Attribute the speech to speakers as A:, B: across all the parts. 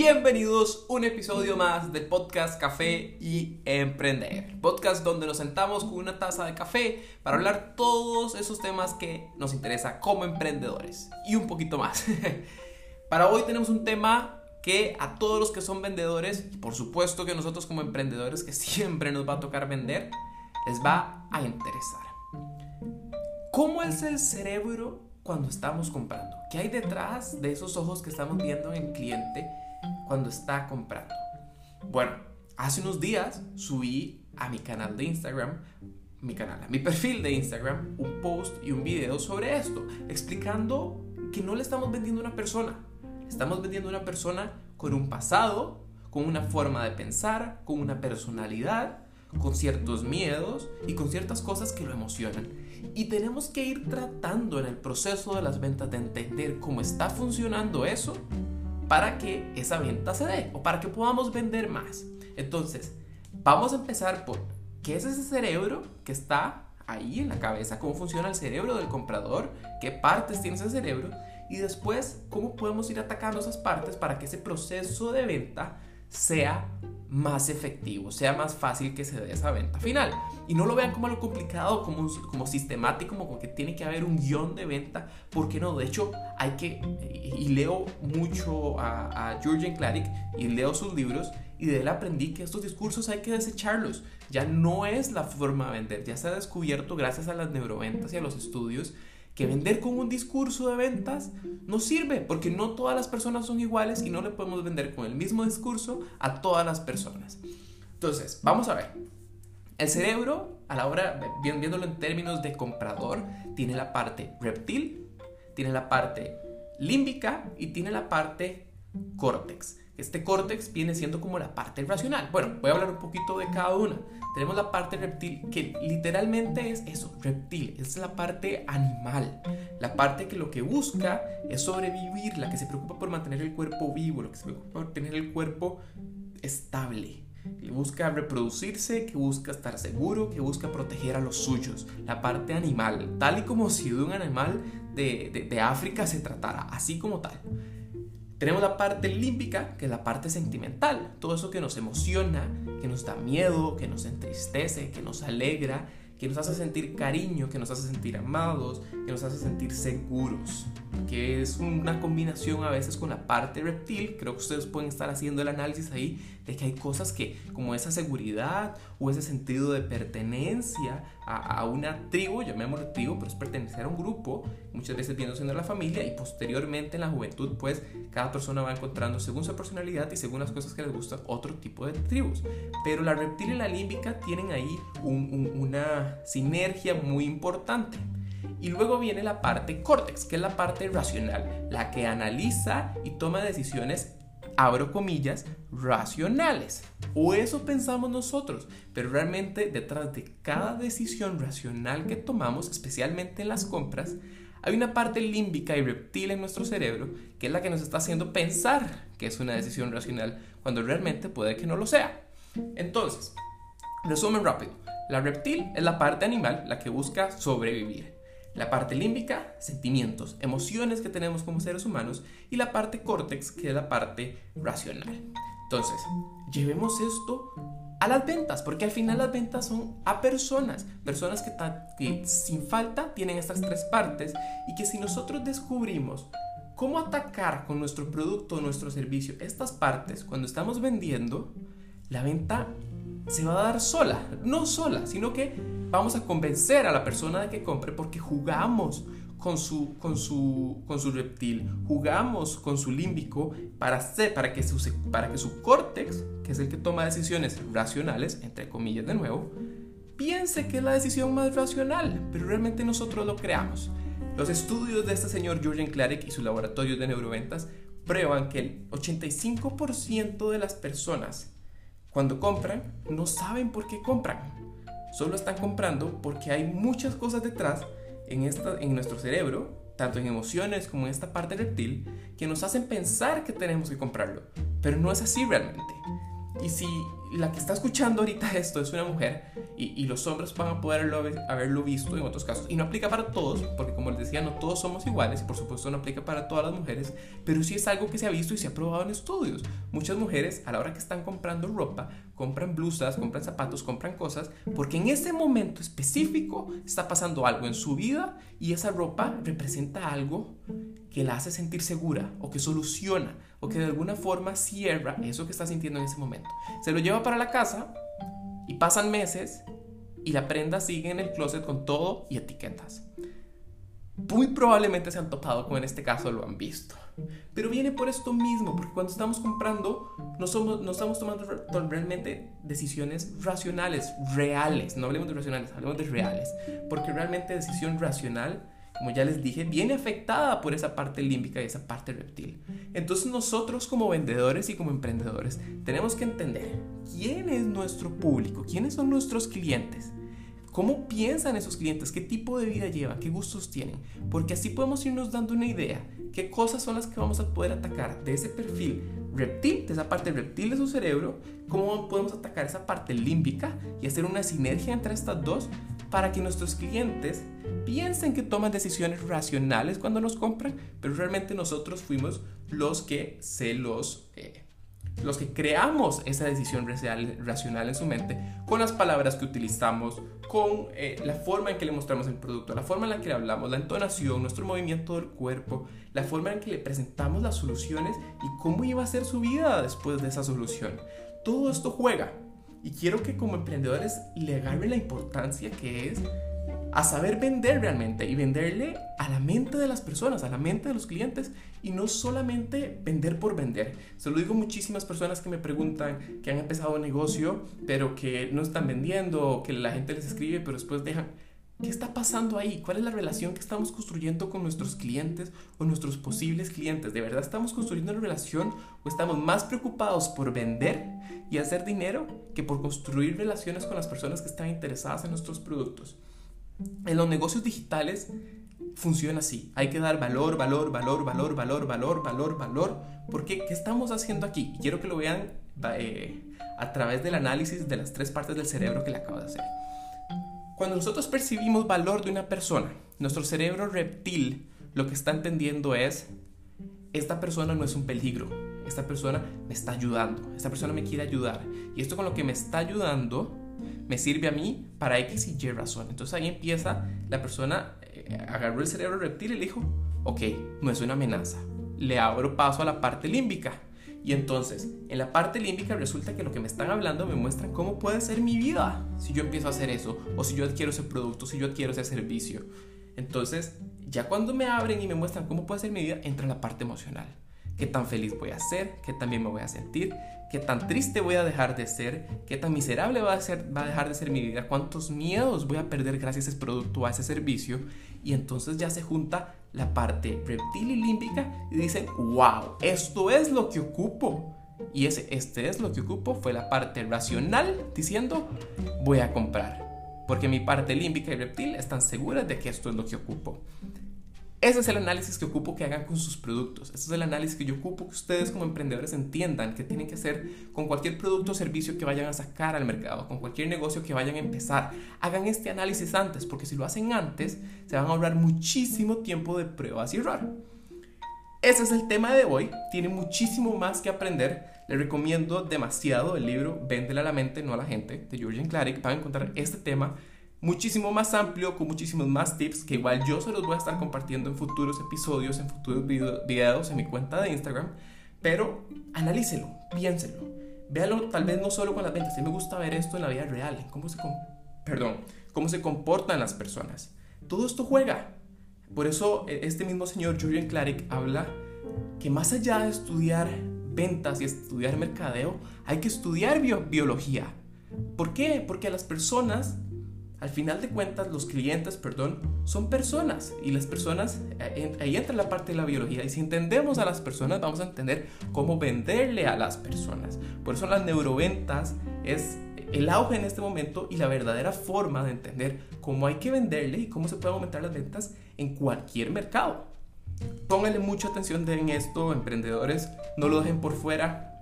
A: Bienvenidos a un episodio más del podcast Café y Emprender. Podcast donde nos sentamos con una taza de café para hablar todos esos temas que nos interesa como emprendedores y un poquito más. para hoy tenemos un tema que a todos los que son vendedores, y por supuesto que nosotros como emprendedores que siempre nos va a tocar vender, les va a interesar. ¿Cómo es el cerebro cuando estamos comprando? ¿Qué hay detrás de esos ojos que estamos viendo en el cliente cuando está comprando? Bueno, hace unos días subí a mi canal de Instagram, mi canal, a mi perfil de Instagram, un post y un video sobre esto, explicando que no le estamos vendiendo a una persona, estamos vendiendo a una persona con un pasado, con una forma de pensar, con una personalidad, con ciertos miedos y con ciertas cosas que lo emocionan. Y tenemos que ir tratando en el proceso de las ventas de entender cómo está funcionando eso para que esa venta se dé o para que podamos vender más. Entonces, vamos a empezar por qué es ese cerebro que está ahí en la cabeza, cómo funciona el cerebro del comprador, qué partes tiene ese cerebro y después cómo podemos ir atacando esas partes para que ese proceso de venta sea más efectivo, sea más fácil que se dé esa venta final. Y no lo vean como algo complicado, como, como sistemático, como que tiene que haber un guion de venta, porque no, de hecho hay que, y leo mucho a, a Jürgen y leo sus libros, y de él aprendí que estos discursos hay que desecharlos. Ya no es la forma de vender, ya se ha descubierto gracias a las neuroventas y a los estudios que vender con un discurso de ventas no sirve, porque no todas las personas son iguales y no le podemos vender con el mismo discurso a todas las personas. Entonces, vamos a ver. El cerebro, a la hora, viéndolo en términos de comprador, tiene la parte reptil, tiene la parte límbica y tiene la parte córtex. Este córtex viene siendo como la parte racional. Bueno, voy a hablar un poquito de cada una. Tenemos la parte reptil, que literalmente es eso, reptil, es la parte animal, la parte que lo que busca es sobrevivir, la que se preocupa por mantener el cuerpo vivo, lo que se preocupa por tener el cuerpo estable, que busca reproducirse, que busca estar seguro, que busca proteger a los suyos, la parte animal, tal y como si de un animal de, de, de África se tratara, así como tal. Tenemos la parte límbica, que es la parte sentimental, todo eso que nos emociona, que nos da miedo, que nos entristece, que nos alegra, que nos hace sentir cariño, que nos hace sentir amados, que nos hace sentir seguros, que es una combinación a veces con la parte reptil. Creo que ustedes pueden estar haciendo el análisis ahí de que hay cosas que, como esa seguridad o ese sentido de pertenencia a, una tribu, llamémoslo tribu, pero es pertenecer a un grupo, muchas veces viendo siendo la familia y posteriormente en la juventud, pues cada persona va encontrando según su personalidad y según las cosas que les gustan otro tipo de tribus. Pero la reptil y la límbica tienen ahí una sinergia muy importante. Y luego viene la parte córtex, que es la parte racional, la que analiza y toma decisiones abro comillas, racionales. O eso pensamos nosotros, pero realmente detrás de cada decisión racional que tomamos, especialmente en las compras, hay una parte límbica y reptil en nuestro cerebro que es la que nos está haciendo pensar que es una decisión racional cuando realmente puede que no lo sea. Entonces, resumen rápido. La reptil es la parte animal, la que busca sobrevivir. La parte límbica, sentimientos, emociones que tenemos como seres humanos. Y la parte córtex, que es la parte racional. Entonces, llevemos esto a las ventas, porque al final las ventas son a personas, personas que, que, sin falta tienen estas tres partes y que si nosotros descubrimos cómo atacar con nuestro producto o nuestro servicio estas partes cuando estamos vendiendo, la venta se va a dar sola, no sola, sino que vamos a convencer a la persona de que compre porque jugamos con su, con su, con su reptil, jugamos con su límbico para, para, que su, para que su córtex, que es el que toma decisiones racionales, entre comillas de nuevo, piense que es la decisión más racional, pero realmente nosotros lo creamos. Los estudios de este señor Jürgen Klarik y su laboratorio de neuroventas prueban que el 85% de las personas cuando compran no saben por qué compran. Solo están comprando porque hay muchas cosas detrás en, esta, en nuestro cerebro, tanto en emociones como en esta parte reptil, que nos hacen pensar que tenemos que comprarlo. Pero no es así realmente. Y si la que está escuchando ahorita esto es una mujer y, los hombres van a poder haberlo, visto en otros casos. Y no aplica para todos, porque como les decía, no todos somos iguales y por supuesto no aplica para todas las mujeres, pero sí es algo que se ha visto y se ha probado en estudios. Muchas mujeres a la hora que están comprando ropa, compran blusas, compran zapatos, compran cosas, porque en ese momento específico está pasando algo en su vida y esa ropa representa algo que la hace sentir segura o que soluciona o que de alguna forma cierra eso que está sintiendo en ese momento. Se lo lleva para la casa y pasan meses y la prenda sigue en el closet con todo y etiquetas. Muy probablemente se han topado con este caso lo han visto. Pero viene por esto mismo, porque cuando estamos comprando no, somos, no estamos tomando realmente decisiones racionales, reales. No hablemos de racionales, hablemos de reales. Porque realmente decisión racional como ya les dije, viene afectada por esa parte límbica y esa parte reptil. Entonces nosotros como vendedores y como emprendedores tenemos que entender quién es nuestro público, quiénes son nuestros clientes. ¿Cómo piensan esos clientes? ¿Qué tipo de vida llevan? ¿Qué gustos tienen? Porque así podemos irnos dando una idea. ¿Qué cosas son las que vamos a poder atacar de ese perfil reptil, de esa parte reptil de su cerebro? ¿Cómo podemos atacar esa parte límbica y hacer una sinergia entre estas dos para que nuestros clientes piensen que toman decisiones racionales cuando nos compran, pero realmente nosotros fuimos los que se los... Eh, los que creamos esa decisión racional en su mente con las palabras que utilizamos, con eh, la forma en que le mostramos el producto, la forma en la que le hablamos, la entonación, nuestro movimiento del cuerpo, la forma en que le presentamos las soluciones y cómo iba a ser su vida después de esa solución. Todo esto juega y quiero que como emprendedores le agarren la importancia que es a saber vender realmente y venderle a la mente de las personas, a la mente de los clientes y no solamente vender por vender. Se lo digo a muchísimas personas que me preguntan que han empezado un negocio pero que no están vendiendo, que la gente les escribe pero después dejan. ¿Qué está pasando ahí? ¿Cuál es la relación que estamos construyendo con nuestros clientes o nuestros posibles clientes? ¿De verdad estamos construyendo una relación o estamos más preocupados por vender y hacer dinero que por construir relaciones con las personas que están interesadas en nuestros productos? En los negocios digitales funciona así. Hay que dar valor, valor, valor, valor, valor, valor, valor, valor. Porque, ¿qué estamos haciendo aquí? Y quiero que lo vean eh, a través del análisis de las tres partes del cerebro que le acabo de hacer. Cuando nosotros percibimos valor de una persona, nuestro cerebro reptil lo que está entendiendo es, esta persona no es un peligro, esta persona me está ayudando, esta persona me quiere ayudar. Y esto con lo que me está ayudando me sirve a mí para X y Y razón. Entonces ahí empieza la persona, eh, agarró el cerebro reptil y le dijo, ok, no es una amenaza. Le abro paso a la parte límbica. Y entonces, en la parte límbica resulta que lo que me están hablando me muestra cómo puede ser mi vida si yo empiezo a hacer eso, o si yo adquiero ese producto, si yo adquiero ese servicio. Entonces, ya cuando me abren y me muestran cómo puede ser mi vida, entra la parte emocional. Qué tan feliz voy a ser, qué tan bien me voy a sentir, qué tan triste voy a dejar de ser, qué tan miserable va a, ser, va a dejar de ser mi vida, cuántos miedos voy a perder gracias a ese producto, a ese servicio. Y entonces ya se junta la parte reptil y límbica y dicen, wow, esto es lo que ocupo. Y ese, este es lo que ocupo, fue la parte racional diciendo, voy a comprar. Porque mi parte límbica y reptil están seguras de que esto es lo que ocupo. Ese es el análisis que ocupo que hagan con sus productos. Ese es el análisis que yo ocupo que ustedes como emprendedores entiendan que tienen que hacer con cualquier producto o servicio que vayan a sacar al mercado, con cualquier negocio que vayan a empezar. Hagan este análisis antes, porque si lo hacen antes, se van a ahorrar muchísimo tiempo de pruebas y error. Ese es el tema de hoy. Tiene muchísimo más que aprender. Les recomiendo demasiado el libro Véndele a la mente, no a la gente, de Georgian Clarick. Van a encontrar este tema muchísimo más amplio, con muchísimos más tips que igual yo se los voy a estar compartiendo en futuros episodios, en futuros videos en mi cuenta de Instagram. Pero analícelo, piénselo. Véalo tal vez no solo con las ventas. Mí me gusta ver esto en la vida real, cómo se, perdón, cómo se comportan las personas. Todo esto juega. Por eso e, este mismo señor Julian Clarick habla que más allá de estudiar ventas y estudiar mercadeo, hay que estudiar biología. ¿Por qué? Porque a las personas al final de cuentas, los clientes, perdón, son personas y las personas, eh, ahí entra la parte de la biología y si entendemos a las personas vamos a entender cómo venderle a las personas. Por eso las neuroventas es el auge en este momento y la verdadera forma de entender cómo hay que venderle y cómo se pueden aumentar las ventas en cualquier mercado. Pónganle mucha atención en esto, emprendedores, no lo dejen por fuera,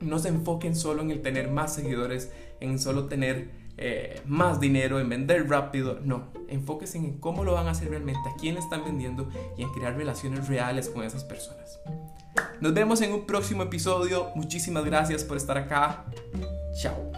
A: no se enfoquen solo en el tener más seguidores, en solo tener eh, más dinero, en vender rápido. No, enfóquense en cómo lo van a hacer realmente, a quién están vendiendo y en crear relaciones reales con esas personas. Nos vemos en un próximo episodio. Muchísimas gracias por estar acá. Chao.